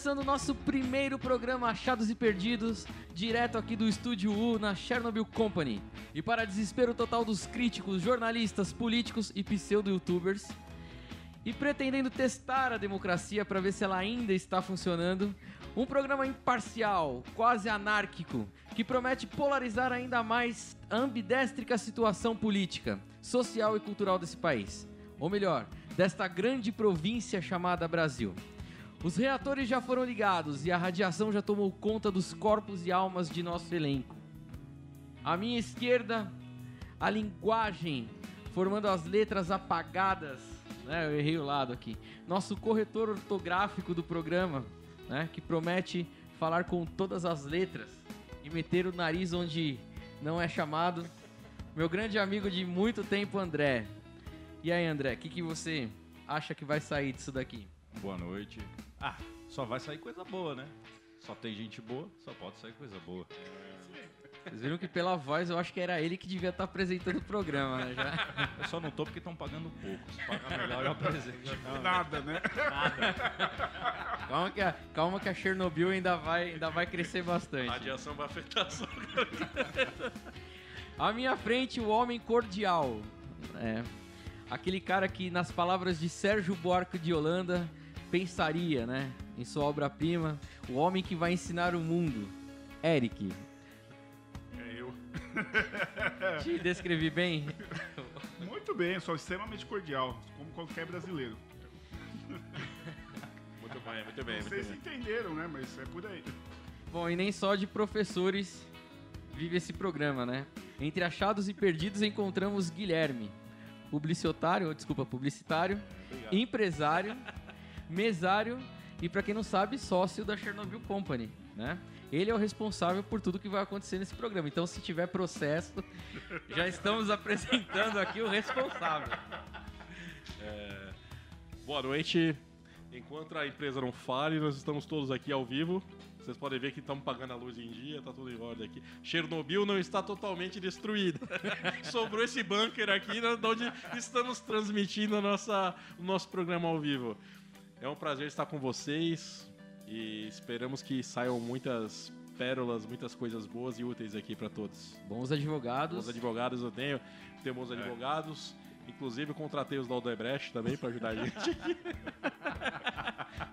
Começando o nosso primeiro programa Achados e Perdidos, direto aqui do Estúdio U na Chernobyl Company. E para desespero total dos críticos, jornalistas, políticos e pseudo-youtubers, e pretendendo testar a democracia para ver se ela ainda está funcionando, um programa imparcial, quase anárquico, que promete polarizar ainda mais a ambidéstrica situação política, social e cultural desse país. Ou melhor, desta grande província chamada Brasil. Os reatores já foram ligados e a radiação já tomou conta dos corpos e almas de nosso elenco. À minha esquerda, a linguagem formando as letras apagadas, né? Eu errei o lado aqui. Nosso corretor ortográfico do programa, né? Que promete falar com todas as letras e meter o nariz onde não é chamado. Meu grande amigo de muito tempo, André. E aí, André, o que, que você acha que vai sair disso daqui? Boa noite. Ah, só vai sair coisa boa, né? Só tem gente boa, só pode sair coisa boa. Vocês viram que pela voz eu acho que era ele que devia estar apresentando o programa, né? Já. Eu só não tô porque estão pagando pouco. Se pagar melhor, eu apresento. Nada, né? Calma que, a, calma que a Chernobyl ainda vai, ainda vai crescer bastante. Radiação vai afetar só. À minha frente, o homem cordial. É, aquele cara que, nas palavras de Sérgio Buarque de Holanda, pensaria, né? Em sua obra-prima, o homem que vai ensinar o mundo. Eric. te descrevi bem? Muito bem, sou extremamente cordial, como qualquer brasileiro. Muito bem, muito bem, Vocês entenderam, né? Mas é por aí. Bom, e nem só de professores vive esse programa, né? Entre achados e perdidos encontramos Guilherme, publicitário, desculpa, publicitário, empresário, mesário e, pra quem não sabe, sócio da Chernobyl Company, né? Ele é o responsável por tudo que vai acontecer nesse programa. Então, se tiver processo, já estamos apresentando aqui o responsável. Boa noite. Enquanto a empresa não fale, nós estamos todos aqui ao vivo. Vocês podem ver que estamos pagando a luz em dia, tá tudo em ordem aqui. Chernobyl não está totalmente destruída. Sobrou esse bunker aqui, de onde estamos transmitindo nossa, o nosso programa ao vivo. É um prazer estar com vocês e esperamos que saiam muitas pérolas, muitas coisas boas e úteis aqui para todos. Bons advogados. Os advogados eu tenho, tenho bons advogados. Inclusive, eu contratei os da Odebrecht também para ajudar a gente.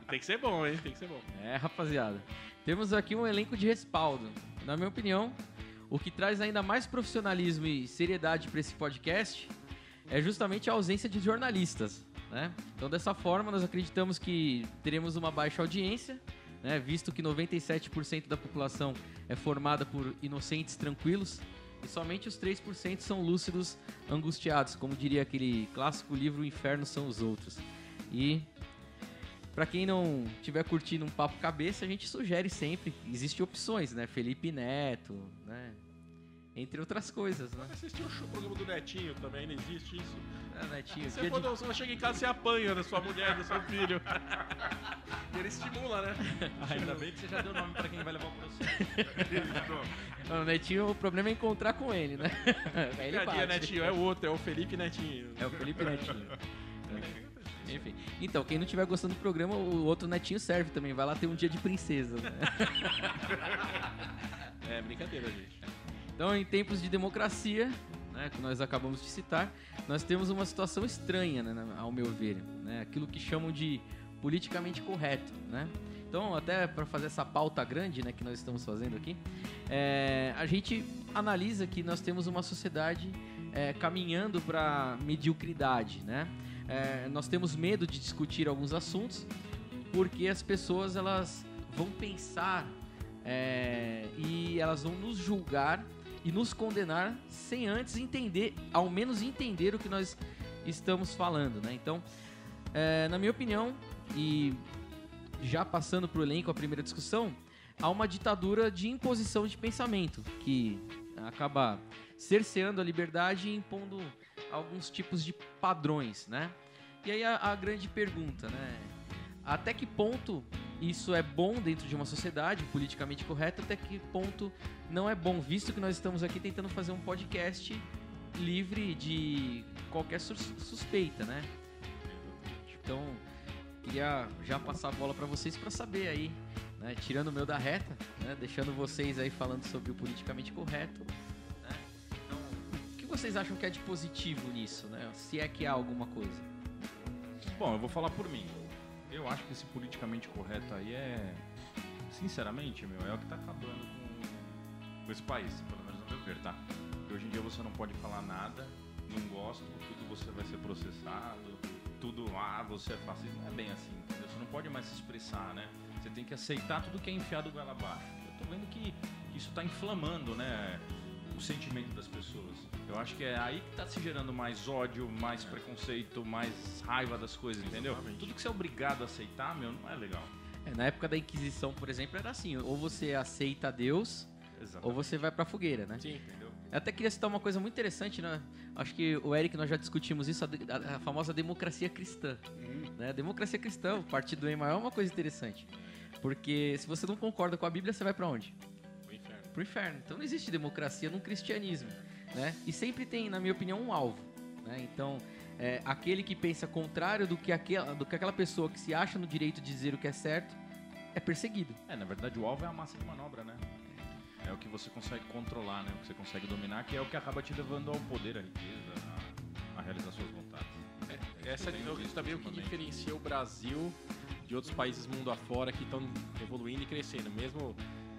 Tem que ser bom, hein? Tem que ser bom. É, rapaziada. Temos aqui um elenco de respaldo. Na minha opinião, o que traz ainda mais profissionalismo e seriedade para esse podcast é justamente a ausência de jornalistas. Né? Então, dessa forma, nós acreditamos que teremos uma baixa audiência, né? visto que 97% da população é formada por inocentes tranquilos e somente os 3% são lúcidos angustiados, como diria aquele clássico livro O Inferno são os Outros. E Pra quem não tiver curtindo um papo cabeça, a gente sugere sempre. Existem opções, né? Felipe Neto, né? Entre outras coisas, né? Assistiu o show- programa do Netinho também, não existe isso. Ah, Netinho, Você, quando de... você chega em casa, você apanha da sua mulher, do seu filho. E ele estimula, né? Ainda bem que você já deu nome pra quem vai levar o processo. O Netinho, o problema é encontrar com ele, né? Aí ele bate. Netinho? É o outro, é o Felipe Netinho. É o Felipe Netinho. Enfim. Então, quem não estiver gostando do programa, o outro Netinho serve também. Vai lá ter um dia de princesa, né? É brincadeira, gente. Então, em tempos de democracia, né, que nós acabamos de citar, nós temos uma situação estranha, né, ao meu ver, né, aquilo que chamam de politicamente correto, né? Então, até para fazer essa pauta grande, né, que nós estamos fazendo aqui, é, a gente analisa que nós temos uma sociedade é, caminhando para mediocridade, né? É, nós temos medo de discutir alguns assuntos porque as pessoas elas vão pensar é, e elas vão nos julgar e nos condenar sem antes entender, ao menos entender o que nós estamos falando, né? Então, é, na minha opinião, e já passando para o elenco a primeira discussão, há uma ditadura de imposição de pensamento que acaba cerceando a liberdade e impondo alguns tipos de padrões, né? E aí a, a grande pergunta, né? Até que ponto isso é bom dentro de uma sociedade politicamente correta, até que ponto não é bom, visto que nós estamos aqui tentando fazer um podcast livre de qualquer sus- suspeita, né? Então, queria já passar a bola para vocês para saber aí, né? Tirando o meu da reta, né? Deixando vocês aí falando sobre o politicamente correto, né? Então, o que vocês acham que é de positivo nisso, né? Se é que há alguma coisa. Bom, eu vou falar por mim. Eu acho que esse politicamente correto aí é. Sinceramente, meu, é o que tá acabando com, com esse país, pelo menos no meu ver, tá? Porque hoje em dia você não pode falar nada, não gosto, tudo você vai ser processado, tudo, ah, você é fascista. Não é bem assim, entendeu? Você não pode mais se expressar, né? Você tem que aceitar tudo que é enfiado goela abaixo. Eu tô vendo que isso tá inflamando, né? O sentimento das pessoas. Eu acho que é aí que tá se gerando mais ódio, mais preconceito, mais raiva das coisas, entendeu? Exatamente. Tudo que você é obrigado a aceitar, meu, não é legal. É, na época da Inquisição, por exemplo, era assim: ou você aceita Deus, Exato. ou você vai pra fogueira, né? Sim. Entendeu? Eu até queria citar uma coisa muito interessante, né? Acho que o Eric, nós já discutimos isso, a, a- a famosa democracia cristã. Né? Democracia cristã, o partido Emael é uma coisa interessante. Porque se você não concorda com a Bíblia, você vai pra onde? Pro inferno. Então não existe democracia no cristianismo. Né? E sempre tem, na minha opinião, um alvo. Né? Então, é, aquele que pensa contrário do que, aquela, do que aquela pessoa que se acha no direito de dizer o que é certo é perseguido. É, na verdade o alvo é a massa de manobra, né? É o que você consegue controlar, né? O que você consegue dominar, que é o que acaba te levando ao poder, à riqueza, a, a realizar suas vontades. É, essa eu tenho é também o que diferencia o Brasil de outros países mundo afora que estão evoluindo e crescendo. Mesmo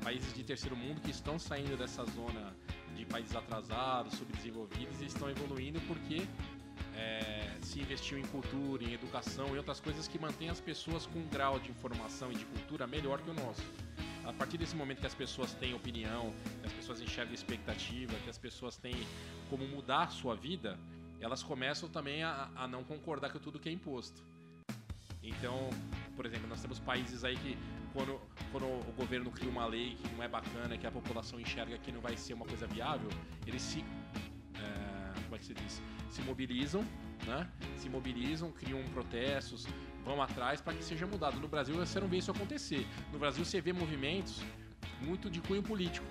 países de terceiro mundo que estão saindo dessa zona de países atrasados, subdesenvolvidos e estão evoluindo porque é, se investiu em cultura, em educação e outras coisas que mantêm as pessoas com um grau de informação e de cultura melhor que o nosso. A partir desse momento que as pessoas têm opinião, que as pessoas enxergam expectativa, que as pessoas têm como mudar a sua vida, elas começam também a, a não concordar com tudo que é imposto. Então, por exemplo, nós temos países aí que quando, quando o governo cria uma lei que não é bacana, que a população enxerga que não vai ser uma coisa viável, eles se é, como é que se diz? Se mobilizam, né? Se mobilizam, criam protestos, vão atrás para que seja mudado. No Brasil você não vê isso acontecer. No Brasil você vê movimentos muito de cunho político,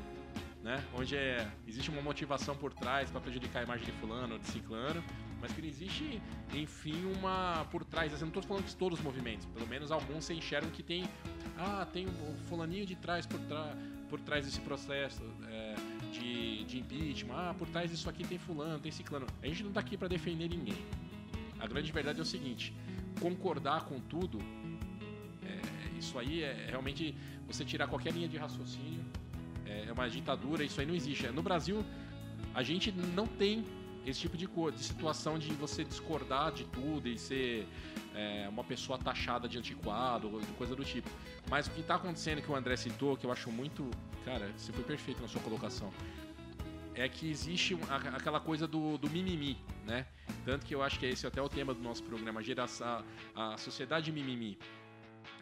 né? Onde é, existe uma motivação por trás para prejudicar a imagem de fulano ou de ciclano, mas que não existe, enfim, uma por trás. Assim, não estou falando que todos os movimentos, pelo menos alguns você enxergam que tem, ah, tem um fulaninho de trás por, trás por trás desse processo. é, de, de impeachment, ah, por trás disso aqui tem fulano, tem ciclano. A gente não tá aqui para defender ninguém. A grande verdade é o seguinte: concordar com tudo, é, isso aí é realmente você tirar qualquer linha de raciocínio, é, é uma ditadura, isso aí não existe. No Brasil, a gente não tem esse tipo de, de situação de você discordar de tudo e ser é, uma pessoa taxada de antiquado, coisa do tipo. Mas o que está acontecendo que o André citou, que eu acho muito. Cara, você foi perfeito na sua colocação. É que existe a- aquela coisa do, do mimimi, né? Tanto que eu acho que esse é até o tema do nosso programa, geração, a sociedade mimimi.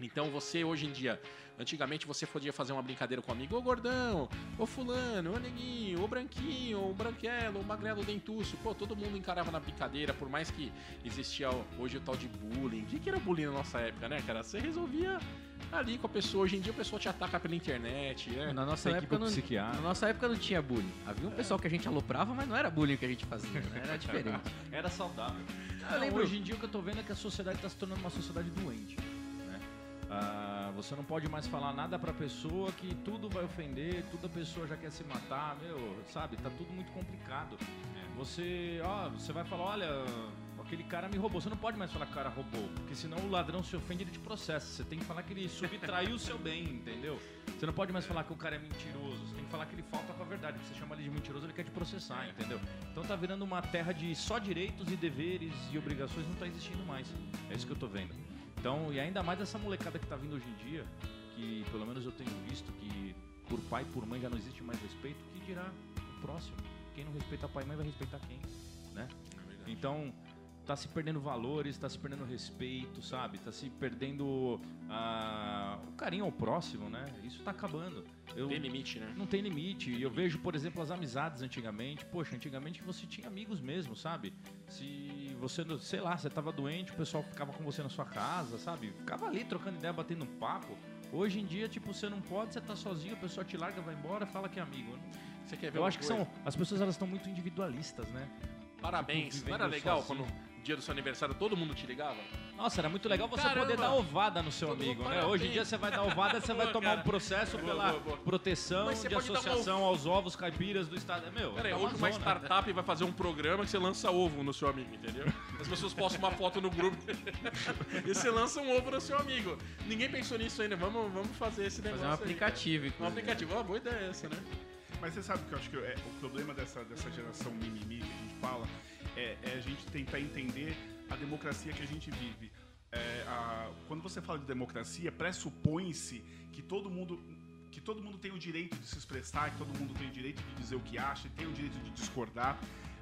Então você hoje em dia, antigamente você podia fazer uma brincadeira com um amigo, ô gordão, ô fulano, ô neguinho, ô branquinho, ô branquelo, ô magrelo dentuço. Pô, todo mundo encarava na brincadeira, por mais que existia hoje o tal de bullying. O que, que era bullying na nossa época, né, cara? Você resolvia ali com a pessoa. Hoje em dia a pessoa te ataca pela internet, né? Na nossa, Tem época não, na nossa época não tinha bullying. Havia um pessoal que a gente aloprava, mas não era bullying que a gente fazia, né? Era diferente. Era saudável. Não, lembro- Hoje em dia o que eu tô vendo é que a sociedade tá se tornando uma sociedade doente. Ah, você não pode mais falar nada pra pessoa que tudo vai ofender, toda pessoa já quer se matar, meu, sabe? Tá tudo muito complicado. Você, ó, você vai falar, olha, aquele cara me roubou. Você não pode mais falar que o cara roubou, porque senão o ladrão se ofende e ele te processa. Você tem que falar que ele subtraiu o seu bem, entendeu? Você não pode mais falar que o cara é mentiroso. Você tem que falar que ele falta com a verdade. Porque você chama ele de mentiroso, ele quer te processar, entendeu? Então tá virando uma terra de só direitos e deveres e obrigações não tá existindo mais. É isso que eu tô vendo. Então, e ainda mais essa molecada que tá vindo hoje em dia, que pelo menos eu tenho visto que por pai e por mãe já não existe mais respeito, que dirá o próximo. Quem não respeita pai e mãe vai respeitar quem, né? Então, tá se perdendo valores, tá se perdendo respeito, sabe? Tá se perdendo ah, o carinho ao próximo, né? Isso tá acabando. Eu, Tem limite, né? não tem limite. E eu vejo, por exemplo, as amizades antigamente. Poxa, antigamente você tinha amigos mesmo, sabe? Se você, sei lá, você tava doente, o pessoal ficava com você na sua casa, sabe? Ficava ali trocando ideia, batendo um papo. Hoje em dia, tipo, você não pode, você tá sozinho, a pessoa te larga, vai embora, fala que é amigo. Você quer ver Eu acho que coisa? são. As pessoas elas estão muito individualistas, né? Parabéns. Tipo, Não era legal sozinho. quando no dia do seu aniversário todo mundo te ligava? Nossa, era muito legal você Caramba! poder dar ovada no seu Todo amigo, né? parabéns. Hoje em dia você vai dar ovada, você vai tomar cara. um processo Boa, pela boa, boa. proteção de associação aos ovos caipiras do estado. Meu, Pera aí, é hoje uma startup vai fazer um programa que você lança ovo no seu amigo, entendeu? As pessoas postam uma foto no grupo e você lança um ovo no seu amigo. Ninguém pensou nisso ainda. Vamos, vamos fazer esse negócio Fazer um aí, cara. aplicativo. Um inclusive. aplicativo. Uma boa ideia essa, né? Mas você sabe que eu acho que é, o problema dessa, dessa geração mimimi que a gente fala é, é a gente tentar entender a democracia que a gente vive. É, a- quando você fala de democracia, pressupõe-se que todo mundo que todo mundo tem o direito de se expressar, que todo mundo tem o direito de dizer o que acha, tem o direito de discordar.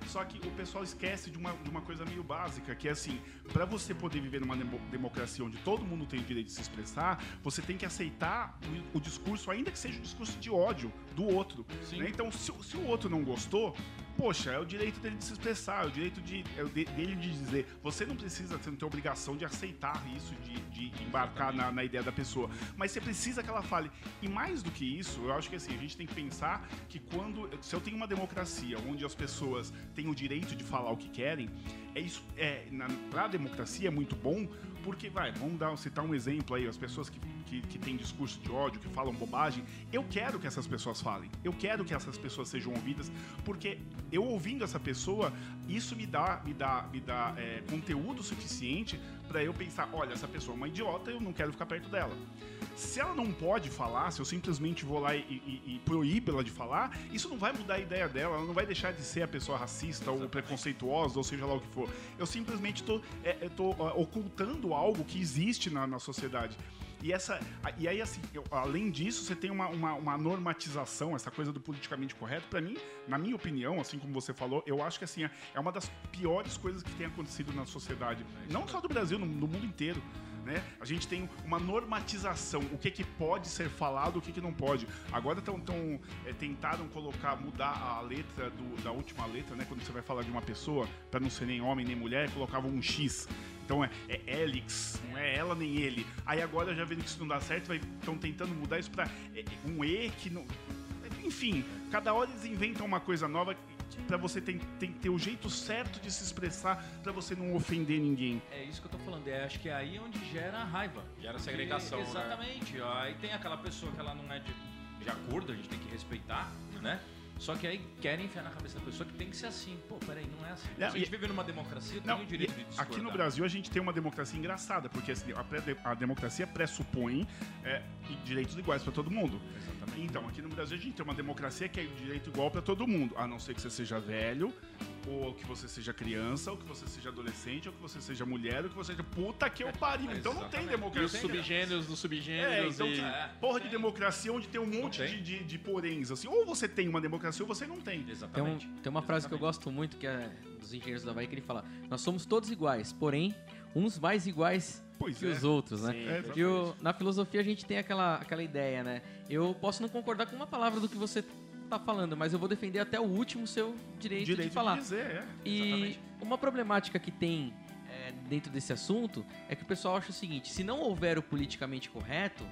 Só que o pessoal esquece de uma, de uma coisa meio básica, que é assim, para você poder viver numa demo- democracia onde todo mundo tem o direito de se expressar, você tem que aceitar o, o discurso, ainda que seja um discurso de ódio do outro. né? Então, se, se o outro não gostou, poxa, é o direito dele de se expressar, é o direito de, é o de- dele de dizer. Você não precisa, você não tem obrigação de aceitar isso, de, de embarcar na, na ideia da pessoa. Mas você precisa que ela fale. E mais do que isso, eu acho que assim, a gente tem que pensar que quando. Se eu tenho uma democracia onde as pessoas têm o direito de falar o que querem, é isso. É, na, pra democracia é muito bom, porque, vai, vamos dar, citar um exemplo aí, as pessoas que, que, que têm discurso de ódio, que falam bobagem, eu quero que essas pessoas falem. Eu quero que essas pessoas sejam ouvidas, porque eu ouvindo essa pessoa, isso me dá, me dá, me dá é, conteúdo suficiente para eu pensar, olha, essa pessoa é uma idiota, eu não quero ficar perto dela. Se ela não pode falar, se eu simplesmente vou lá e, e, e proíbo ela de falar, isso não vai mudar a ideia dela, ela não vai deixar de ser a pessoa racista ou preconceituosa, ou seja lá o que for. Eu simplesmente estou ocultando algo que existe na, na sociedade. E, essa, e aí, assim, eu- além disso, você tem uma, uma, uma normatização, essa coisa do politicamente correto. Pra mim, na minha opinião, assim como você falou, eu acho que assim, é uma das piores coisas que tem acontecido na sociedade. Não só do Brasil, no, no mundo inteiro. Né? A gente tem uma normatização, o que, que pode ser falado, o que, que não pode. Agora tão, tão, é, tentaram colocar, mudar a letra do- da última letra, né? Quando você vai falar de uma pessoa, para não ser nem homem nem mulher, colocavam um X. Então é, é Helix, não é ela nem ele. Aí agora já vendo que isso não dá certo, estão tentando mudar isso para um E que não. Enfim, cada hora eles inventam uma coisa nova para você tem, tem que ter o jeito certo de se expressar para você não ofender ninguém. É isso que eu tô falando. É, acho que é aí onde gera a raiva. Gera segregação, E- né? Exatamente. ó, Aí tem aquela pessoa que ela não é de, de acordo, a gente tem que respeitar, né? Só que aí querem enfiar na cabeça da pessoa que tem que ser assim. Pô, peraí, não é assim. Não, Se a gente e- vive numa democracia, tem Não, o direito de discordar. aqui no Brasil a gente tem uma democracia engraçada, porque assim, a, a democracia pressupõe é, direitos iguais para todo mundo. Exatamente. Então, aqui no Brasil a gente tem uma democracia que é direito igual para todo mundo, a não ser que você seja velho, ou que você seja criança, ou que você seja adolescente, ou que você seja mulher, ou que você seja puta que eu pariu. Então não tem Exatamente. E os democracia. subgêneros dos É, subgêneros então, e... É. porra de democracia onde tem um monte tem. de, de, de poréns, assim. Ou você tem uma democracia ou você não tem. Tem, um- Exatamente. tem uma frase que eu Exatamente. gosto muito, que é dos engenheiros da Bahia, que ele fala: Nós somos todos iguais, porém, uns mais iguais Pois que é. os outros, né? Sim, É. E o- na filosofia a gente tem aquela, aquela ideia, né? Eu posso não concordar com uma palavra do que você tá falando, mas eu vou defender até o último seu direito, Direito de falar. dizer, é. E Exatamente. uma problemática que tem é, dentro desse assunto é que o pessoal acha o seguinte: se não houver o politicamente correto,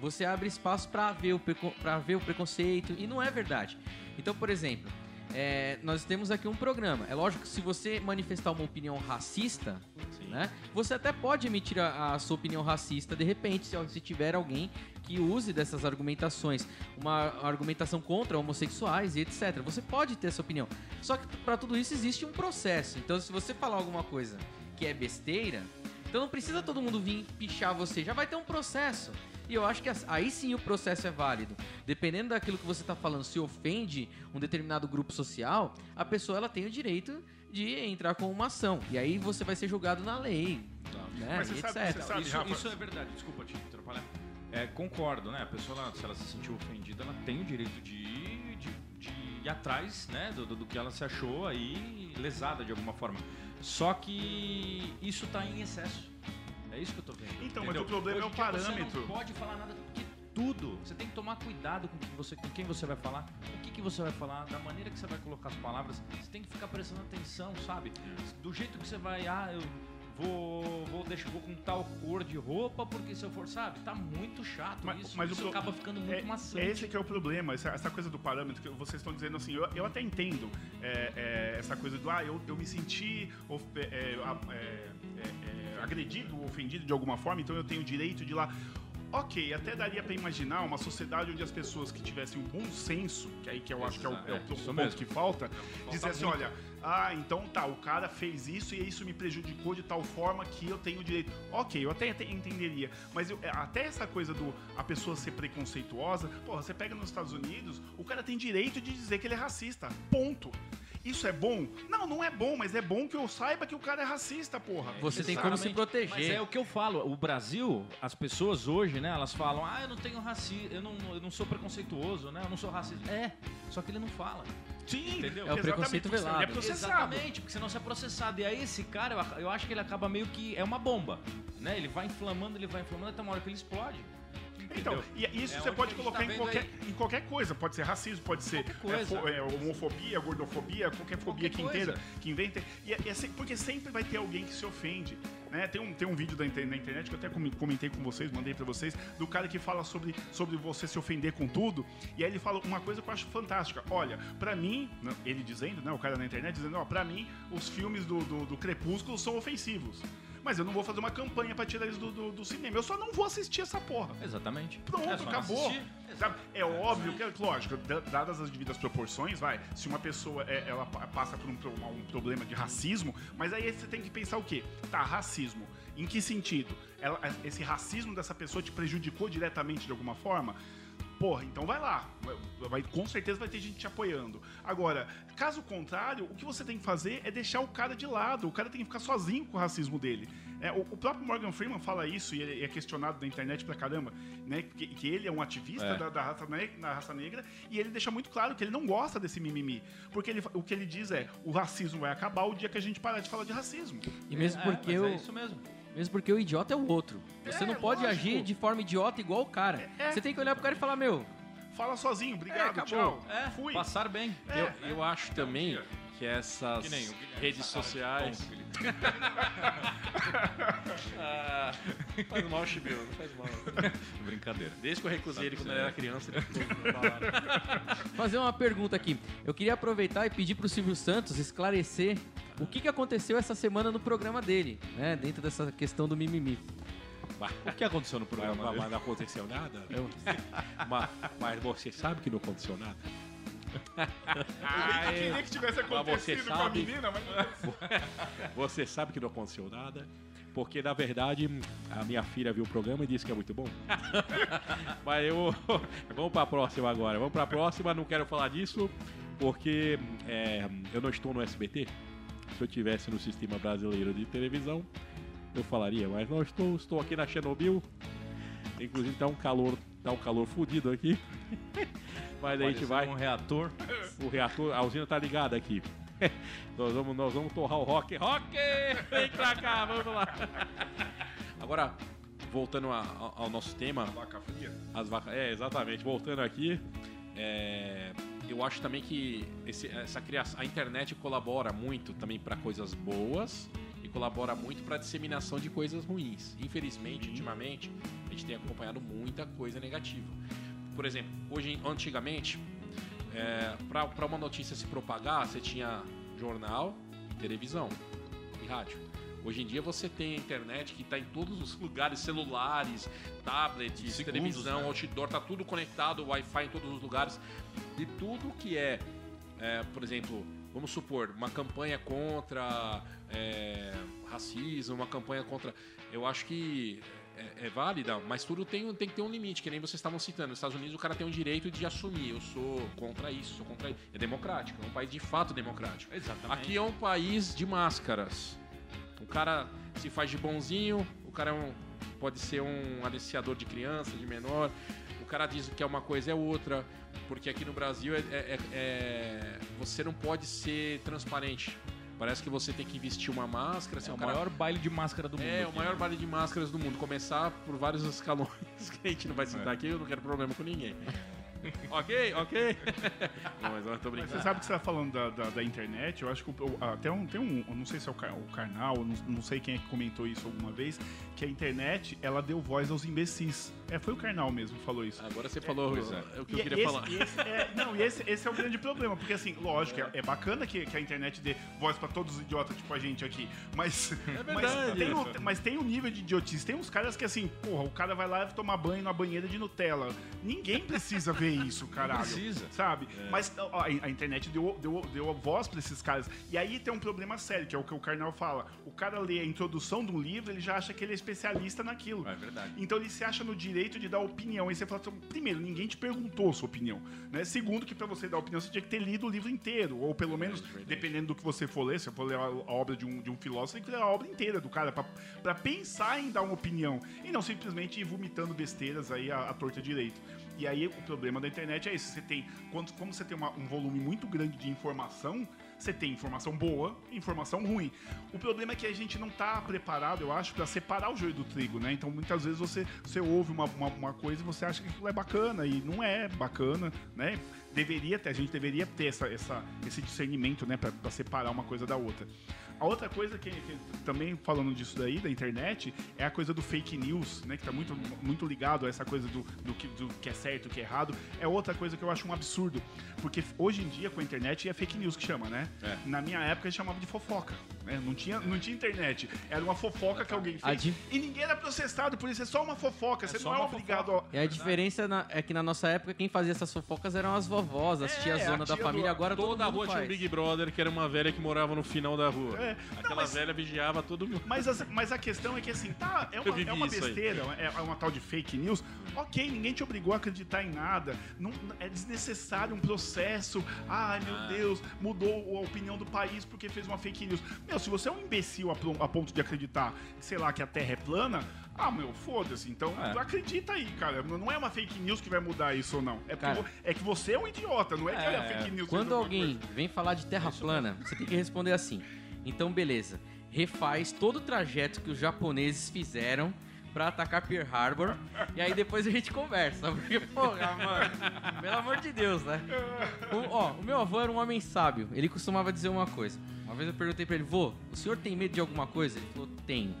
você abre espaço para ver, o o preconceito, e não é verdade. Então, por exemplo, é, nós temos aqui um programa. É lógico que se você manifestar uma opinião racista, né, você até pode emitir a, a sua opinião racista de repente, se, se tiver alguém que use dessas argumentações, uma argumentação contra homossexuais e etc. Você pode ter essa opinião. Só que para tudo isso existe um processo. Então, se você falar alguma coisa que é besteira, então não precisa todo mundo vir pichar você, já vai ter um processo. E eu acho que aí sim o processo é válido. Dependendo daquilo que você está falando, se ofende um determinado grupo social, a pessoa ela tem o direito de entrar com uma ação. E aí você vai ser julgado na lei. Né? Mas você sabe- etc. você sabe- isso, Rafa? isso é verdade, desculpa te atrapalhar. É, concordo, né? A pessoa, se ela se sentiu ofendida, ela tem o direito de, de, de ir atrás né, do, do, do que ela se achou aí lesada de alguma forma. Só que isso tá em excesso. É. Então, mas entendeu? o problema é Hoje o em dia parâmetro. Você não pode falar nada porque tudo. Você tem que tomar cuidado com, o que você, com quem você vai falar, o que, que você vai falar, da maneira que você vai colocar as palavras. Você tem que ficar prestando atenção, sabe? Do jeito que você vai, ah, eu vou, vou deixar, vou com tal cor de roupa, porque se eu for, sabe? Tá muito chato Mas- isso. mas o isso pro- acaba ficando muito É, maçante. é esse que é o problema, essa, essa coisa do parâmetro que vocês estão dizendo assim, eu, eu até entendo é, é, essa coisa do, ah, eu, eu me senti of- é, é, é, é, é, agredido, ofendido de alguma forma, então eu tenho o direito de ir lá. Ok, até daria pra imaginar uma sociedade onde as pessoas que tivessem um bom senso, que aí que eu acho que é o, é o É, ponto mesmo. que falta, dissessem, olha, ah, então tá, o cara fez isso e isso me prejudicou de tal forma que eu tenho direito. Ok, eu até, até entenderia, mas eu- é, até essa coisa do a pessoa ser preconceituosa, porra, você pega nos Estados Unidos, o cara tem direito de dizer que ele é racista. Ponto. Isso é bom? Não, não é bom, mas é bom que eu saiba que o cara é racista, porra. Você tem como se Exatamente. proteger. Mas é o que eu falo. O Brasil, as pessoas hoje, né? Elas falam, ah, eu não tenho racismo, eu não, eu não sou preconceituoso, né? Eu não sou racista. É, só que ele não fala. Sim, Entendeu? É o preconceito velado. Ele é processado. Exatamente, porque senão você é processado. E aí esse cara, eu acho que ele acaba meio que. É uma bomba. Né? Ele vai inflamando, ele vai inflamando, até uma hora que ele explode. Então, e isso É você pode colocar tá em, qualquer, aí. em qualquer coisa. Pode ser racismo, pode ser é, é, homofobia, gordofobia, qualquer fobia Qualquer que coisa. inteira, que inventa. E é- é porque sempre vai ter alguém que se ofende. Né? Tem, um, tem um vídeo da na internet que eu até comentei com vocês, mandei pra vocês, do cara que fala sobre, sobre você se ofender com tudo. E aí ele fala uma coisa que eu acho fantástica. Olha, pra mim, né, ele dizendo, né, o cara na internet dizendo, ó, pra mim, os filmes do, do, do Crepúsculo são ofensivos. Mas eu não vou fazer uma campanha pra tirar eles do, do, do cinema. Eu só não vou assistir essa porra. Exatamente. Pronto, É só não acabou. assistir. Sabe? É óbvio que, lógico, da- dadas as devidas proporções, vai, se uma pessoa é, ela pa- passa por um, pro- um problema de racismo, mas aí você tem que pensar o quê? Tá, racismo. Em que sentido? Ela- esse racismo dessa pessoa te prejudicou diretamente de alguma forma? Porra, então vai lá. Vai- vai- com certeza vai ter gente te apoiando. Agora, caso contrário, o que você tem que fazer é deixar o cara de lado. O cara tem que ficar sozinho com o racismo dele. É, o, o próprio Morgan Freeman fala isso e ele é questionado na internet pra caramba, né? Que, que ele é um ativista É. da, da raça ne- da raça negra e ele deixa muito claro que ele não gosta desse mimimi. Porque ele, o que ele diz é: o racismo vai acabar o dia que a gente parar de falar de racismo. E mesmo É, porque mas o, é isso mesmo. Mesmo porque o idiota é o outro. Você É, não pode lógico. agir de forma idiota igual o cara. É. Você tem que olhar pro cara e falar, meu, Fala sozinho, obrigado, É, tchau. É, Fui. passar bem. É. Eu, eu acho também que essas Que nem o redes sociais. Ah, faz mal, Chibio, não faz mal. Brincadeira. Desde que eu recusei ele quando ele era criança, ele ficou fazer uma pergunta aqui. Eu queria aproveitar e pedir pro Silvio Santos esclarecer o que, que aconteceu essa semana no programa dele, né? Dentro dessa questão do mimimi. O que aconteceu no programa? mas- mas não aconteceu nada? mas, mas você sabe que não aconteceu nada? Eu queria que tivesse você acontecido com a sabe. menina, mas não Você sabe que não aconteceu nada? Porque, na verdade, a minha filha viu o programa e disse que é muito bom. Mas eu. Vamos pra próxima agora. Vamos pra próxima, não quero falar disso, porque é, eu não estou no SBT. Se eu tivesse no sistema brasileiro de televisão, eu falaria, mas não estou, estou aqui na Chernobyl. Inclusive tá um calor, tá um calor fudido aqui. Mas aí a gente vai. um reator. O reator, a usina tá ligada aqui. nós, vamos, nós vamos torrar o rock. Rock! Vem pra cá, vamos lá. Agora, voltando a- a- ao nosso tema, vaca fria. as vacas. É, exatamente. Voltando aqui, é, eu acho também que esse- essa criação, a internet colabora muito também para coisas boas e colabora muito para disseminação de coisas ruins. Infelizmente, ultimamente, a gente tem acompanhado muita coisa negativa. Por exemplo, hoje, antigamente, para uma notícia se propagar, você tinha jornal, televisão e rádio. Hoje em dia você tem a internet que está em todos os lugares, celulares, tablets, Segundos, televisão, né? outdoor, tá tudo conectado, Wi-Fi em todos os lugares. E tudo que é, é, por exemplo, vamos supor, uma campanha contra é, racismo, uma campanha contra. Eu acho que é, é válida, mas tudo tem, tem que ter um limite, que nem vocês estavam citando. Nos Estados Unidos o cara tem o direito de assumir, eu sou contra isso, sou contra isso. É democrático, é um país de fato democrático. Exatamente. Aqui é um país de máscaras. O cara se faz de bonzinho, o cara é um- pode ser um aliciador de criança, de menor. O cara diz que é uma coisa é outra, porque aqui no Brasil é, é- é- você não pode ser transparente. Parece que você tem que vestir uma máscara. se É o cara- maior baile de máscara do mundo. É, o aqui, maior né? baile de máscaras do mundo. Começar por vários escalões que a gente não vai citar É. aqui, eu não quero problema com ninguém. ok, ok. não, mas eu tô Mas brincando. você sabe que você tá falando da, da, da internet, eu acho que o- o- até um, tem um, eu não sei se é o, o Karnal, não, não sei quem é que comentou isso alguma vez, que a internet, ela deu voz aos imbecis. É, foi o Karnal mesmo que falou isso. Agora você falou pois é. o que eu queria esse, falar. esse é, não, e esse, esse é o grande problema, porque assim, lógico, é, é bacana que, que a internet dê voz pra todos os idiotas tipo a gente aqui, mas, mas, verdade. tem o, mas tem um nível de idiotice. Tem uns caras que assim, porra, o cara vai lá tomar banho na banheira de Nutella. Ninguém precisa ver isso, caralho. precisa. Sabe? Mas ó, a, a internet deu, deu, deu a voz pra esses caras. E aí tem um problema sério, que é o que o Karnal fala. O cara lê a introdução de um livro, ele já acha que ele é especialista naquilo. É verdade. Então ele se acha no direito de dar opinião. Aí você fala, então, primeiro, ninguém te perguntou a sua opinião. Né? Segundo, que pra você dar opinião, você tinha que ter lido o livro inteiro. Ou pelo menos, dependendo do que você for ler, se for ler a, a obra de um, de um filósofo, tem que ler a obra inteira do cara pra pensar em dar uma opinião. E não simplesmente ir vomitando besteiras aí à, à torta direito. E aí o problema da internet é isso. Você tem, quando, como você tem uma- um volume muito grande de informação, você tem informação boa e informação ruim. O problema é que a gente não está preparado, eu acho, para separar o joio do trigo, né? Então muitas vezes você, você ouve uma, uma, uma coisa e você acha que aquilo é bacana e não é bacana, né? Deveria ter, a gente deveria ter essa, essa, esse discernimento, né, para separar uma coisa da outra. A outra coisa que, que também falando disso daí, da internet, é a coisa do fake news, né? Que tá muito, muito ligado a essa coisa do, do, que, do que é certo, o que é errado. É outra coisa que eu acho um absurdo. Porque hoje em dia, com a internet, é fake news que chama, né? É. Na minha época, eles chamavam de fofoca. Né? Não, tinha, não tinha internet. Era uma fofoca que alguém A fez. di- E ninguém era processado por isso. É só uma fofoca. Você só não é obrigado fofoca. a... E a diferença na- é que na nossa época quem fazia essas fofocas eram as vovós, as É, tias a zona da família. do- Agora todo Toda a rua tinha um. Big Brother, que era uma velha que morava no final da rua. É. Aquela Não, mas- velha vigiava todo mundo. Mas, as- mas a questão é que assim, tá, é uma, é uma besteira, é, é uma tal de fake news. Ok, ninguém te obrigou a acreditar em nada. Não, é desnecessário um processo. Ai, meu Ah. Deus, mudou a opinião do país porque fez uma fake news. Meu, se você é um imbecil a, a ponto de acreditar, sei lá, que a Terra é plana, ah, meu, foda-se. Então, É. acredita aí, cara. Não é uma fake news que vai mudar isso ou não. É, porque Cara. vo- é que você é um idiota, não é que É, a fake news Quando alguém coisa. vem falar de terra plana, você tem que responder assim. Então, beleza. Refaz todo o trajeto que os japoneses fizeram pra atacar Pearl Harbor. e aí depois a gente conversa. Porque, porra, mano. Pelo amor de Deus, né? O, ó, o meu avô era um homem sábio. Ele costumava dizer uma coisa. Uma vez eu perguntei pra ele, vô, o senhor tem medo de alguma coisa? Ele falou, tenho.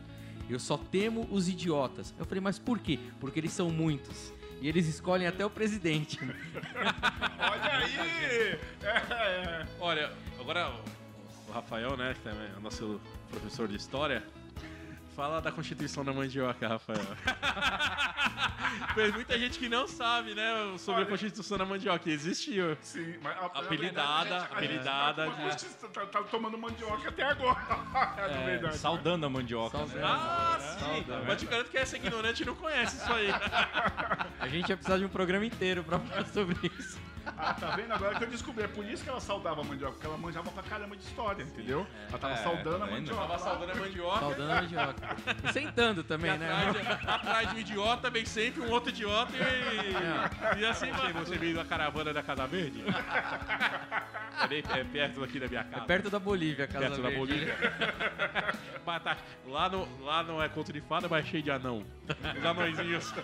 Eu só temo os idiotas. Eu falei, mas por quê? Porque eles são muitos. E eles escolhem até o presidente. Olha aí! É. Olha, agora o Rafael, né, que também é o nosso professor de história, fala da Constituição da Mandioca, Rafael. Tem muita gente que não sabe, né, sobre a Olha. Constituição da Mandioca, existiu. Sim, mas a- Apelidada- verdade, a a gente apelidada tá, tá- tá- tá tomando mandioca até agora. na É, verdade. saudando a mandioca. Saudando. Né? Ah, sim! Mas te garanto que essa ignorante não conhece isso aí. A gente ia precisar de um programa inteiro pra falar sobre isso. Ah, tá vendo? Agora que eu descobri. É por isso que ela saudava a mandioca, porque ela manjava pra caramba de história, entendeu? Ela tava É, saudando tá a vendo? mandioca. Tava saudando a mandioca. Saudando a mandioca. E sentando E também, né? atrás, atrás de um idiota vem sempre um outro idiota e, e assim vai. Você veio da caravana da Casa Verde? É, bem- é perto aqui da minha É casa. perto da Bolívia, Casa Perto da Verde. Bolívia. Mas tá- lá, no, lá não é conto de fada, mas é cheio de anão. Os anõezinhos.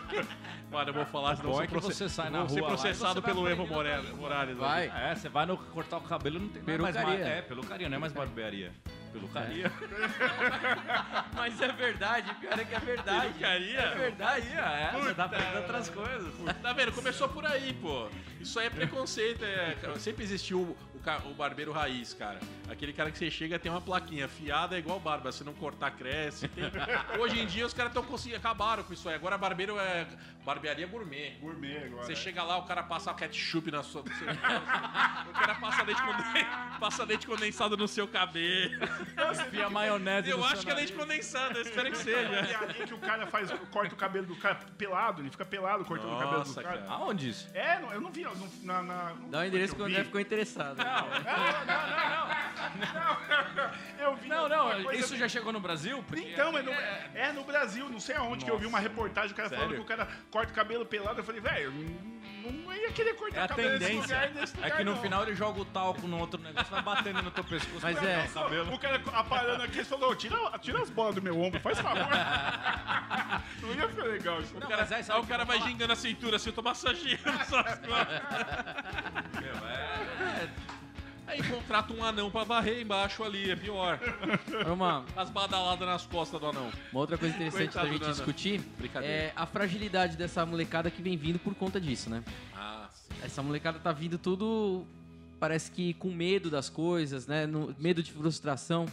Mano, eu vou falar, senão bom é que você sai na vou ser rua e processado pelo Evo Morales. também. Morales Vai. É, você vai no cortar o cabelo não tem é mais mar- É, pelucaria, não é mais barbearia. Pelucaria. Mas é verdade, pior é que é verdade. Perucaria? É verdade. é, você tá aprendendo outras coisas. Tá vendo? Começou por aí, pô. Isso aí é preconceito. É... Sempre existiu o, o barbeiro raiz, cara. Aquele cara que você chega tem uma plaquinha. Fiada é igual barba. Se não cortar, cresce. Tem- Hoje em dia os caras estão conseguindo. Acabaram com isso aí. Agora barbeiro é barbearia gourmet. Gourmet agora. Você é. chega lá, o cara passa ketchup na sua. no seu- o cara passa leite, conden- passa leite condensado no seu cabelo. Enfia maionese Eu no acho seu que é leite condensado, eu espero que A seja. piadinha que o cara faz, corta o cabelo do cara pelado, ele fica pelado cortando o cabelo do Nossa, cara. cara. Aonde isso? É, não- eu não vi. não- na, na, Dá o endereço que o André ficou interessado. Eu vi Não, alguma não, coisa isso já chegou no Brasil? Porque Então, é no, é no Brasil, não sei aonde, que eu vi uma reportagem, o cara falando que o cara corta o cabelo pelado. Eu falei, velho, não, não ia querer cortar É a o cabelo nesse tendência. lugar, nesse É lugar, que no não. final ele joga o talco no outro negócio, vai batendo no teu pescoço. Mas é- dar o cabelo. O cara aparando aqui, ele falou, tira, tira as bolas do meu ombro, faz favor. não ia ficar legal isso. O Não, cara, mas aí, o o cara vai falar? gingando a cintura assim, eu tô massageando essas costas. Meu, é- Aí contrata um anão pra varrer embaixo ali, é pior. Uma, As badaladas nas costas do anão. uma outra coisa interessante Coitado da gente do discutir Brincadeira. é a fragilidade dessa molecada que vem vindo por conta disso, né? Ah, sim. Essa molecada tá vindo tudo, parece que com medo das coisas, né? No- medo de frustração.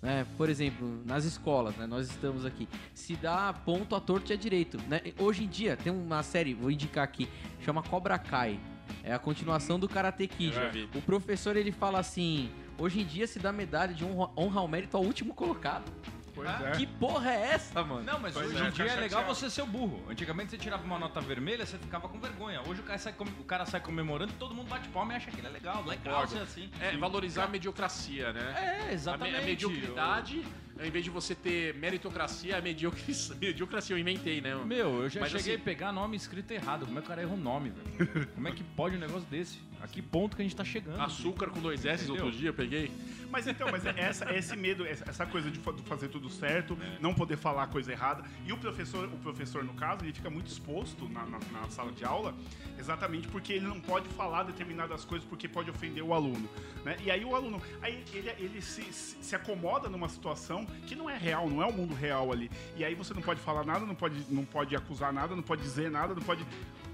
Né? Por exemplo, nas escolas, né? nós estamos aqui. Se dá ponto a torto e a direito. Né? Hoje em dia, tem uma série, vou indicar aqui, chama Cobra Kai. É a continuação do Karate Kid. O professor ele fala assim: hoje em dia se dá medalha de honra, honra ao mérito ao último colocado. Pois Ah, é. Que porra é essa, mano? Não, mas Pois hoje é, em dia é legal chateado. você ser o burro. Antigamente você tirava uma nota vermelha, você ficava com vergonha. Hoje o cara sai, com- o cara sai comemorando e todo mundo bate palma e acha que ele é legal. Legal Concordo. ser assim. É valorizar a mediocracia, né? É, A, me- exatamente. a mediocridade, ao invés de você ter meritocracia, a mediocri- mediocracia eu inventei, né? Meu, eu já Mas cheguei assim- a pegar nome escrito errado. Como é que o cara erra o nome, velho? Como é que pode um negócio desse? A que ponto que a gente tá chegando? Açúcar com dois S Entendeu? outro dia eu peguei. Mas então, mas é essa, é esse medo, essa essa coisa de fa- de fazer tudo certo, não poder falar a coisa errada. E o professor, o professor, no caso, ele fica muito exposto na, na- na sala de aula, exatamente porque ele não pode falar determinadas coisas porque pode ofender o aluno. Né? E aí o aluno, aí ele, ele se, se, se acomoda numa situação que não é real, não é o mundo real ali. E aí você não pode falar nada, não pode, não pode acusar nada, não pode dizer nada, não pode.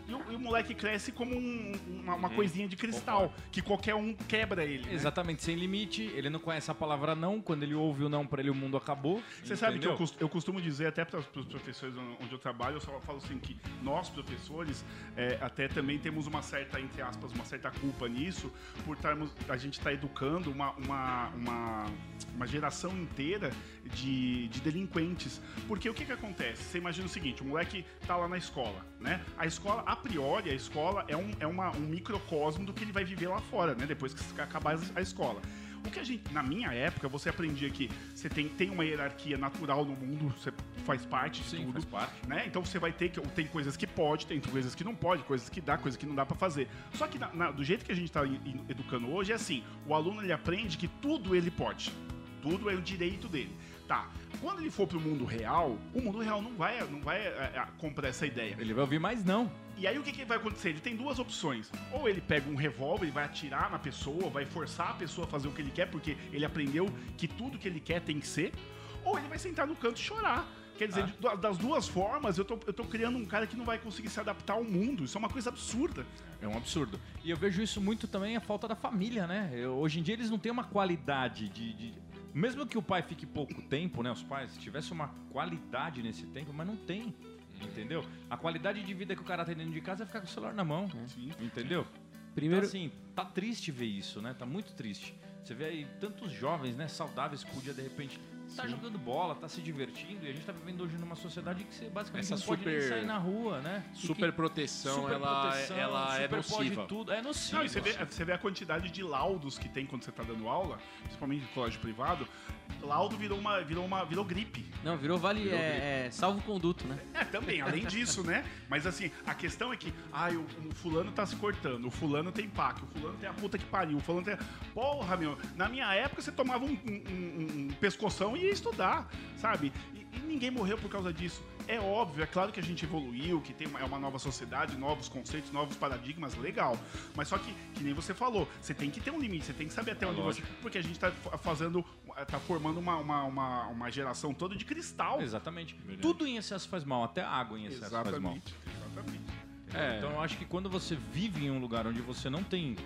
E o, e o moleque cresce como um- uma, uma coisinha de cristal, que qualquer um quebra ele. né? Exatamente, sem limite. Ele não conhece a palavra não. Quando ele ouve o não pra ele, o mundo acabou. Você sabe que eu, cos- eu costumo dizer até para os professores onde eu trabalho, eu só falo assim que nós, professores, é, até também temos uma certa, entre aspas, uma certa culpa nisso, por estarmos, a gente está educando uma, uma, uma, uma geração inteira de, de delinquentes. Porque o que, que acontece? Você imagina o seguinte, o moleque tá lá na escola, né? A escola, a priori, a escola é um, é uma, um microcosmo do que ele vai viver lá fora, né? Depois que acabar a escola. O que a gente, na minha época, você aprendia que você tem, tem uma hierarquia natural no mundo, você faz parte de Sim, tudo. faz parte. Né? Então você vai ter que. Tem coisas que pode, tem coisas que não pode, coisas que dá, coisas que não dá pra fazer. Só que na- na- do jeito que a gente tá i- educando hoje é assim: o aluno ele aprende que tudo ele pode. Tudo é o direito dele. Tá. Quando ele for pro mundo real, o mundo real não vai, não vai é, é, comprar essa ideia. Ele vai ouvir mais não. E aí o que, que vai acontecer? Ele tem duas opções. Ou ele pega um revólver e vai atirar na pessoa, vai forçar a pessoa a fazer o que ele quer, porque ele aprendeu que tudo que ele quer tem que ser. Ou ele vai sentar no canto e chorar. Quer dizer, Ah. das duas formas, eu tô, eu tô criando um cara que não vai conseguir se adaptar ao mundo. Isso é uma coisa absurda. É um absurdo. E eu vejo isso muito também a falta da família, né? Eu- hoje em dia eles não têm uma qualidade de, de- Mesmo que o pai fique pouco tempo, né? Os pais tivessem uma qualidade nesse tempo, mas não tem. Entendeu? A qualidade de vida que o cara tem dentro de casa é ficar com o celular na mão. Sim. Entendeu? Primeiro, Então, assim, tá triste ver isso, né? Tá muito triste. Você vê aí tantos jovens, né, saudáveis que podia, de repente, tá jogando bola, tá se divertindo, e a gente tá vivendo hoje numa sociedade que você basicamente Essa não pode nem super- sair na rua, né? Super proteção, super ela, proteção, ela é super nociva. pode tudo. É nocivo. Não, e você, vê, você vê a quantidade de laudos que tem quando você tá dando aula, principalmente em colégio privado. Laudo virou uma. virou uma. virou gripe. não, virou vale é, é, salvo conduto, né? É, também, além disso, né? Mas assim, a questão é que, ai, o, o fulano tá se cortando, o fulano tem pac, o fulano tem a puta que pariu, o fulano tem. Porra, meu, na minha época você tomava um, um- um- um pescoção e ia estudar, sabe? E, e ninguém morreu por causa disso. É óbvio, é claro que a gente evoluiu, que tem uma, é uma nova sociedade, novos conceitos, novos paradigmas, legal. Mas só que, que nem você falou, você tem que ter um limite, você tem que saber até onde você. Porque a gente tá fa- fazendo. tá formando uma, uma, uma, uma geração toda de cristal. Exatamente. Tudo em excesso faz mal, até água em excesso faz mal. Exatamente. Exatamente. É. Então eu acho que quando você vive em um lugar onde você não tem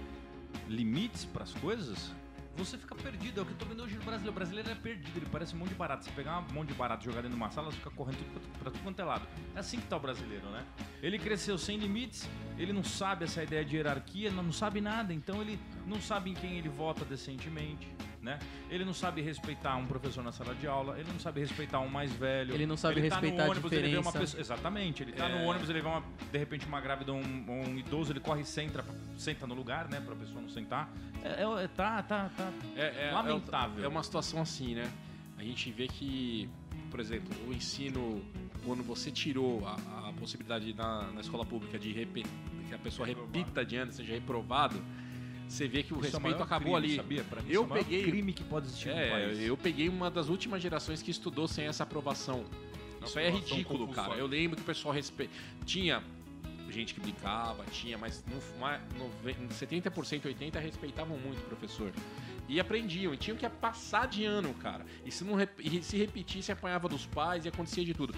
limites para as coisas, você fica perdido. É o que eu tô vendo hoje no brasileiro. O brasileiro é perdido, ele parece um monte de barato. Você pegar um monte de barato jogar dentro de uma sala, você fica correndo tudo pra, tudo quanto é lado. É assim que tá o brasileiro, né? Ele cresceu sem limites, ele não sabe essa ideia de hierarquia, não sabe nada, então ele não sabe em quem ele vota decentemente. Né? Ele não sabe respeitar um professor na sala de aula, ele não sabe respeitar um mais velho. Ele não sabe ele tá respeitar a no ônibus, ele vê uma diferença. pessoa, Exatamente, ele tá É. no ônibus, ele vê uma, de repente uma grávida ou um, um idoso, ele corre e senta, senta no lugar, né, pra pessoa não sentar. É, é- é- tá, tá, tá. É, é- Lamentável. É uma situação assim, né? a gente vê que, por exemplo, o ensino, quando você tirou a, a possibilidade na, na escola pública de repe- que a pessoa repita de ano, seja reprovado, você vê que o Isso é respeito maior acabou crime, ali. Sabia? Pra mim, Eu isso é peguei- crime que pode existir no É, país. eu peguei uma das últimas gerações que estudou sem essa aprovação. Isso aí é ridículo, compulsória. cara. Eu lembro que o pessoal respe... tinha gente que brincava, tinha, mas no, nove- 70%, 80% respeitavam muito o professor. E aprendiam, e tinham que passar de ano, cara. E se, não e se repetisse, apanhava dos pais e acontecia de tudo.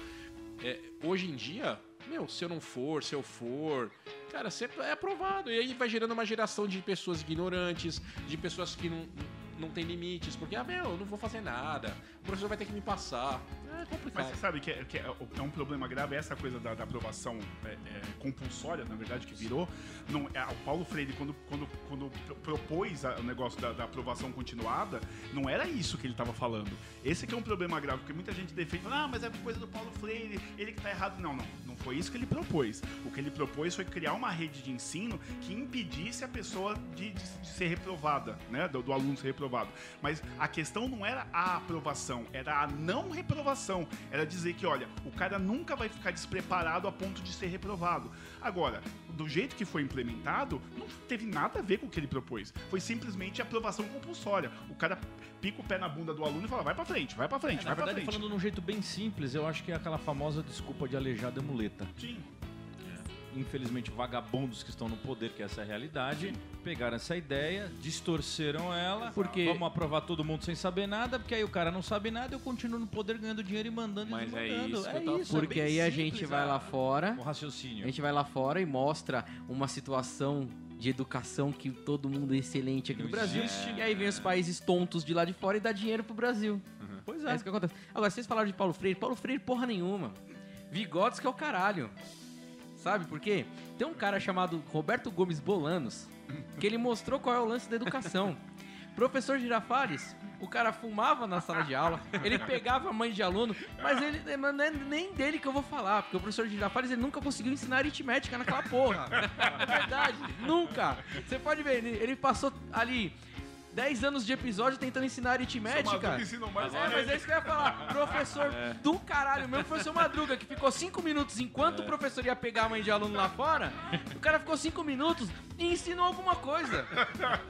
É, hoje em dia, meu, se eu não for, se eu for, cara, você é aprovado. E aí vai gerando uma geração de pessoas ignorantes, de pessoas que não, não tem limites, porque, ah, meu, eu não vou fazer nada, o professor vai ter que me passar. É Mas complicado. você sabe que é, que é- é um problema grave essa coisa da, da aprovação é, é, compulsória, na verdade, que virou. Não, é, o Paulo Freire, quando, quando, quando pro- propôs a- o negócio da, da aprovação continuada, não era isso que ele estava falando. Esse que é um problema grave, porque muita gente defende, ah, mas é coisa do Paulo Freire, ele que está errado. Não, não, não foi isso que ele propôs. O que ele propôs foi criar uma rede de ensino que impedisse a pessoa de, de- de ser reprovada, né, do, do aluno ser reprovado. Mas a questão não era a aprovação, era a não reprovação. Era dizer que, olha, o cara nunca vai ficar despreparado a ponto de ser reprovado. Agora, do jeito que foi implementado, não teve nada a ver com o que ele propôs. Foi simplesmente aprovação compulsória. O cara pica o pé na bunda do aluno e fala: vai pra frente, vai pra frente, É, na vai pra verdade, frente. falando de um jeito bem simples, eu acho que é aquela famosa desculpa de aleijada é muleta. Sim. Infelizmente, vagabundos que estão no poder, que essa é a realidade, pegaram essa ideia, distorceram ela. Porque- Vamos aprovar todo mundo sem saber nada, porque aí o cara não sabe nada, eu continuo no poder ganhando dinheiro e mandando Mas e é isso que eu tava é Porque bem aí a gente vai a- lá fora, O raciocínio. a gente vai lá fora e mostra uma situação de educação que todo mundo é excelente aqui Não no Brasil. existe. E aí vem os países tontos de lá de fora e dá dinheiro pro Brasil. Pois É é. isso que acontece. Agora, vocês falaram de Paulo Freire. Paulo Freire, porra nenhuma. Vigotes que é o caralho. Sabe por quê? Tem um cara chamado Roberto Gomes Bolanos que ele mostrou qual é o lance da educação. Professor Girafales, o cara fumava na sala de aula, ele pegava a mãe de aluno, mas ele não é nem dele que eu vou falar, porque o professor Girafales ele nunca conseguiu ensinar aritmética naquela porra. É verdade, nunca. Você pode ver, ele, ele passou ali 10 anos de episódio tentando ensinar aritmética. Madruga ensinou mais É, mas é isso que eu ia falar. Professor do caralho mesmo, professor Madruga, que ficou cinco minutos enquanto o professor ia pegar a mãe de aluno lá fora. O cara ficou cinco minutos e ensinou alguma coisa.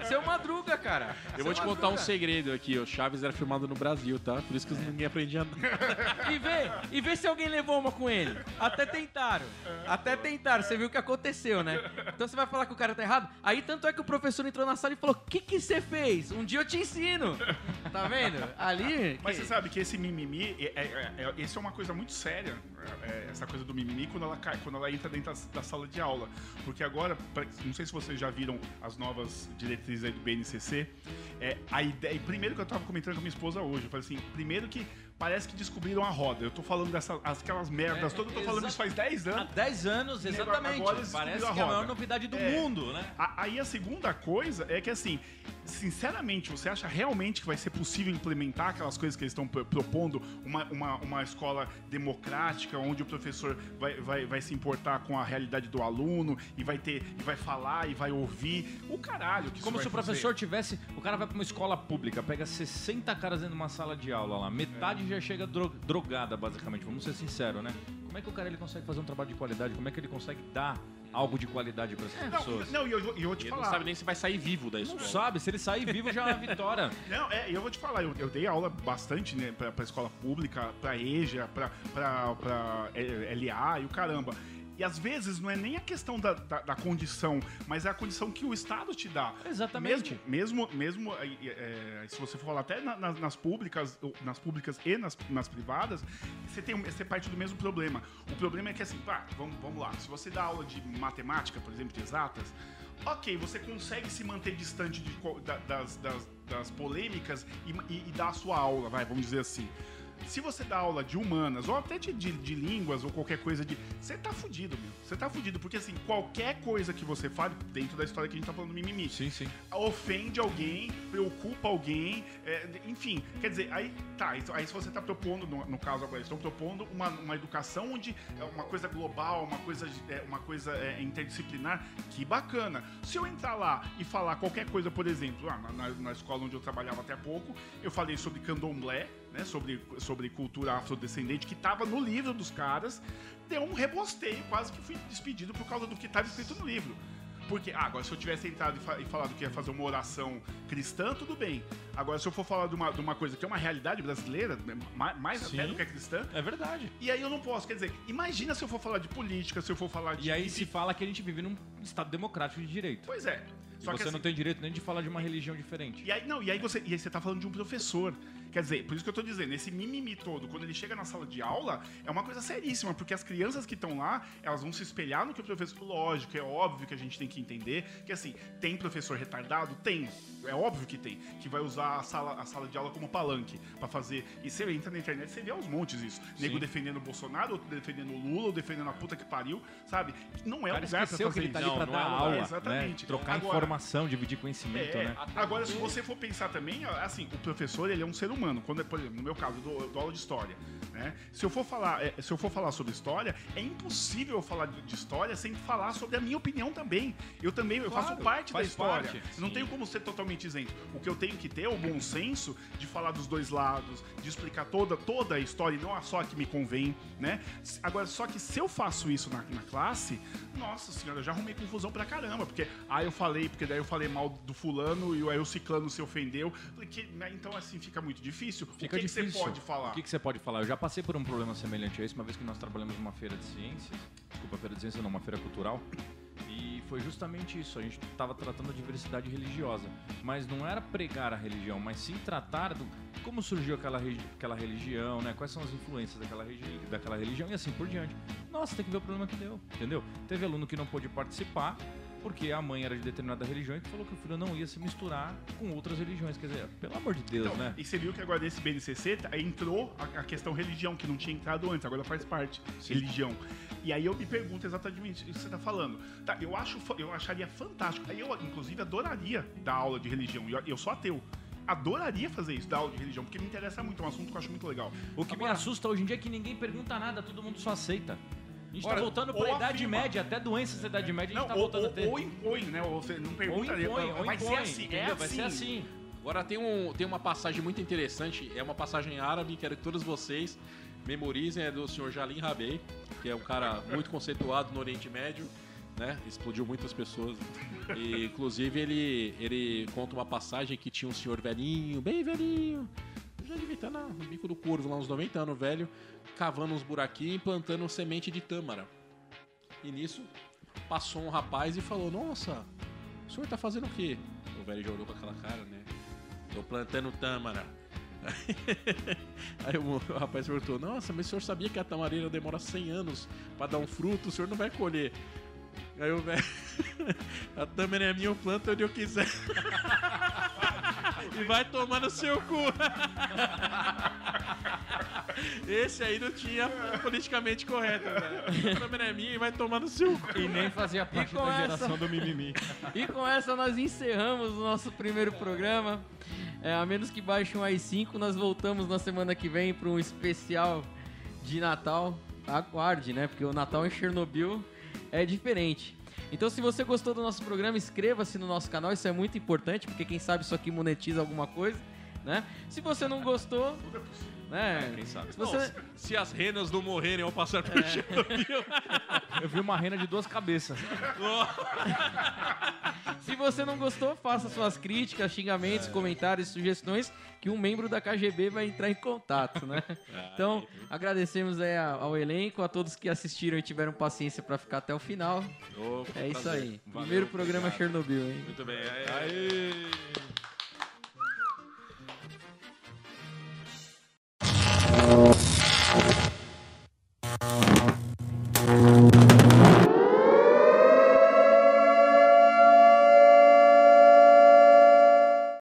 Seu Madruga, cara. Eu vou Seu te contar um Madruga. segredo aqui, o Chaves era filmado no Brasil, tá? Por isso que ninguém aprendia nada. E vê, e vê se alguém levou uma com ele. Até tentaram. Até tentaram. Você viu o que aconteceu, né? Então você vai falar que o cara tá errado? Aí tanto é que o professor entrou na sala e falou: O que que você fez? Um dia eu te ensino. Tá vendo? Ali. Mas que- você sabe que esse mimimi, é, é, é, é- isso é uma coisa muito séria, é, é, essa coisa do mimimi, quando ela, cai, quando ela entra dentro da, da sala de aula. Porque agora, pra- não sei se vocês já viram as novas diretrizes aí do BNCC, é, a ideia, primeiro que eu tava comentando com a minha esposa hoje, eu falei assim, primeiro que parece que descobriram a roda. Eu tô falando dessas aquelas merdas É, todas, eu tô falando isso faz 10 Há anos. 10 anos, exatamente. Agora Parece que descobriram é a a maior roda. novidade do É. mundo, né? A- Aí a segunda coisa é que assim, sinceramente, você acha realmente que vai ser possível implementar aquelas coisas que eles estão pro- propondo? Uma, uma, uma escola democrática, onde o professor vai, vai, vai se importar com a realidade do aluno e vai ter e vai falar e vai ouvir. O caralho que Como se o fazer. professor tivesse. O cara vai pra uma escola pública, pega 60 caras dentro de uma sala de aula lá, metade já chega dro- drogada, basicamente. Vamos ser sinceros, né? Como é que o cara ele consegue fazer um trabalho de qualidade? Como é que ele consegue dar algo de qualidade pra essas pessoas? Não, não, e eu, vou- eu vou te Ele não falar. sabe nem se vai sair vivo da Não escola. sabe, se ele sair vivo já é uma vitória. Não, é, eu vou te falar, eu, eu dei aula bastante, né, pra, pra escola pública, pra EJA, eh, LA e o caramba. E às vezes não é nem a questão da, da, da condição, mas é a condição que o Estado te dá. Exatamente. Mesmo, mesmo, mesmo eh, eh, se você for falar até na- nas, nas públicas, nas públicas e nas, nas privadas, você tem você parte do mesmo problema. O problema é que assim, pá, vamos, vamos lá. Se você dá aula de matemática, por exemplo, de exatas, ok, você consegue se manter distante de das, das, das polêmicas e, e, e dar a sua aula, vai, vamos dizer assim. Se você dá aula de humanas, ou até de, de, línguas, ou qualquer coisa de. Você tá fudido, meu. Você tá fudido. Porque assim, qualquer coisa que você fale, dentro da história que a gente tá falando do mimimi, Sim, sim. ofende alguém, preocupa alguém, é, enfim. Quer dizer, aí tá, aí se você tá propondo, no, no caso agora, estão propondo uma, uma educação onde é uma coisa global, uma coisa, é, uma coisa é, interdisciplinar, que bacana. Se eu entrar lá e falar qualquer coisa, por exemplo, ah, na, na- na escola onde eu trabalhava até há pouco, eu falei sobre candomblé, né, sobre, sobre cultura afrodescendente, que tava no livro dos caras, deu um rebosteio, quase que fui despedido por causa do que estava escrito no livro. Porque, ah, agora se eu tivesse entrado e, fa- e falado que ia fazer uma oração cristã, tudo bem. Agora, se eu for falar de uma, de uma coisa que é uma realidade brasileira, né, ma- mais até do que é cristã, É verdade. e aí eu não posso. Quer dizer, imagina se eu for falar de política, se eu for falar de. E aí se fala que a gente vive num estado democrático de direito. Pois é. E Só que você assim, não tem direito nem de falar de uma religião diferente. E aí, não, e aí você, e aí você tá falando de um professor. Quer dizer, por isso que eu tô dizendo, esse mimimi todo, quando ele chega na sala de aula, é uma coisa seríssima, porque as crianças que estão lá, elas vão se espelhar no que o professor. Lógico, é óbvio que a gente tem que entender que, assim, tem professor retardado? Tem. É óbvio que tem. Que vai usar a sala, a sala de aula como palanque pra fazer. E você entra na internet, você vê aos montes isso. Nego Sim. defendendo o Bolsonaro, outro defendendo o Lula, outro defendendo a puta que pariu, sabe? Não é O lugar pra esqueceu que fazer ele tá isso. ali pra Não, dar não é aula, né? exatamente. Trocar Agora- informação, dividir conhecimento, É, né? Agora, se você for pensar também, assim, o professor, ele é um ser humano. Quando, é, por exemplo, no meu caso, eu dou, eu dou aula de história, né? Se eu for falar, é, se eu for falar sobre história, é impossível eu falar de, de história sem falar sobre a minha opinião também. Eu também, eu Claro, faço parte da história. parte, não tenho como ser totalmente isento. O que eu tenho que ter é o bom senso de falar dos dois lados, de explicar toda, toda a história e não só a que me convém, né? Agora, só que se eu faço isso na, na classe, nossa senhora, eu já arrumei confusão pra caramba, porque ah, eu falei, porque daí eu falei mal do fulano e aí o ciclano se ofendeu. Né, então, assim, fica muito difícil. Fica o que, difícil. que você pode falar? O que, que você pode falar? Eu já passei por um problema semelhante a esse, uma vez que nós trabalhamos numa feira de ciências. Desculpa, feira de ciências não, uma feira cultural. E foi justamente isso. A gente estava tratando a diversidade religiosa. Mas não era pregar a religião, mas sim tratar do como surgiu aquela, aquela religião, né? Quais são as influências daquela, regi- daquela religião e assim por diante. Nossa, tem que ver o problema que deu, entendeu? Teve aluno que não pôde participar porque a mãe era de determinada religião e falou que o filho não ia se misturar com outras religiões. Quer dizer, pelo amor de Deus, Então, né? E você viu que agora nesse BNCC entrou a, a questão religião, que não tinha entrado antes, agora faz parte. Religião. E aí eu me pergunto exatamente isso que você está falando. Tá, eu, acho, eu acharia fantástico. Aí eu, inclusive, adoraria dar aula de religião. Eu, eu sou ateu. Adoraria fazer isso, dar aula de religião, porque me interessa muito, é um assunto que eu acho muito legal. O que me assusta hoje em dia é que ninguém pergunta nada, todo mundo só aceita. A gente Ora, tá voltando ou pra Idade afirma. Média, até doenças da Idade Média a gente Não, tá ou, voltando ou, a ter. ou impõe, né? Ou você não Ou pergunta. impõe, ou vai impõe, ser assim, é assim. Vai ser assim. Agora tem, um, tem uma passagem muito interessante, é uma passagem árabe, quero que todos vocês memorizem, é do senhor Jalim Rabei, que é um cara muito conceituado no Oriente Médio, né? Explodiu muitas pessoas. E, inclusive, ele, ele conta uma passagem que tinha um senhor velhinho, bem velhinho, já devia estar na- no bico do curvo, lá uns 90 anos velho, cavando uns buraquinhos e plantando semente de tâmara. E nisso, passou um rapaz e falou, nossa, o senhor tá fazendo o quê? O velho já olhou com aquela cara, né? Tô plantando tâmara. Aí o, rapaz perguntou: Nossa, mas o senhor sabia que a tamareira demora 100 anos pra dar um fruto? O senhor não vai colher. Aí o velho: A tâmara é minha, eu planto onde eu quiser. e vai tomar no seu cu. Esse aí não tinha politicamente correto, velho. A tâmara é minha e vai tomar no seu cu. E nem fazia parte da essa- geração do mimimi. E com essa nós encerramos o nosso primeiro programa. É, a menos que baixe um i5, nós voltamos na semana que vem para um especial de Natal. Aguarde, né? Porque o Natal em Chernobyl é diferente. Então, se você gostou do nosso programa, inscreva-se no nosso canal. Isso é muito importante, porque quem sabe isso aqui monetiza alguma coisa, né? Se você não gostou, né? Quem sabe? Se você... Se as renas não morrerem ao passar por Chernobyl. Eu vi uma rena de duas cabeças. Se você não gostou, faça suas críticas, xingamentos, comentários, sugestões, que um membro da KGB vai entrar em contato, né? Então, agradecemos aí ao elenco, a todos que assistiram e tiveram paciência pra ficar até o final. Ô, É isso prazer. aí. Valeu, Primeiro programa obrigado. Chernobyl, hein? Muito bem. Aê. Thank you.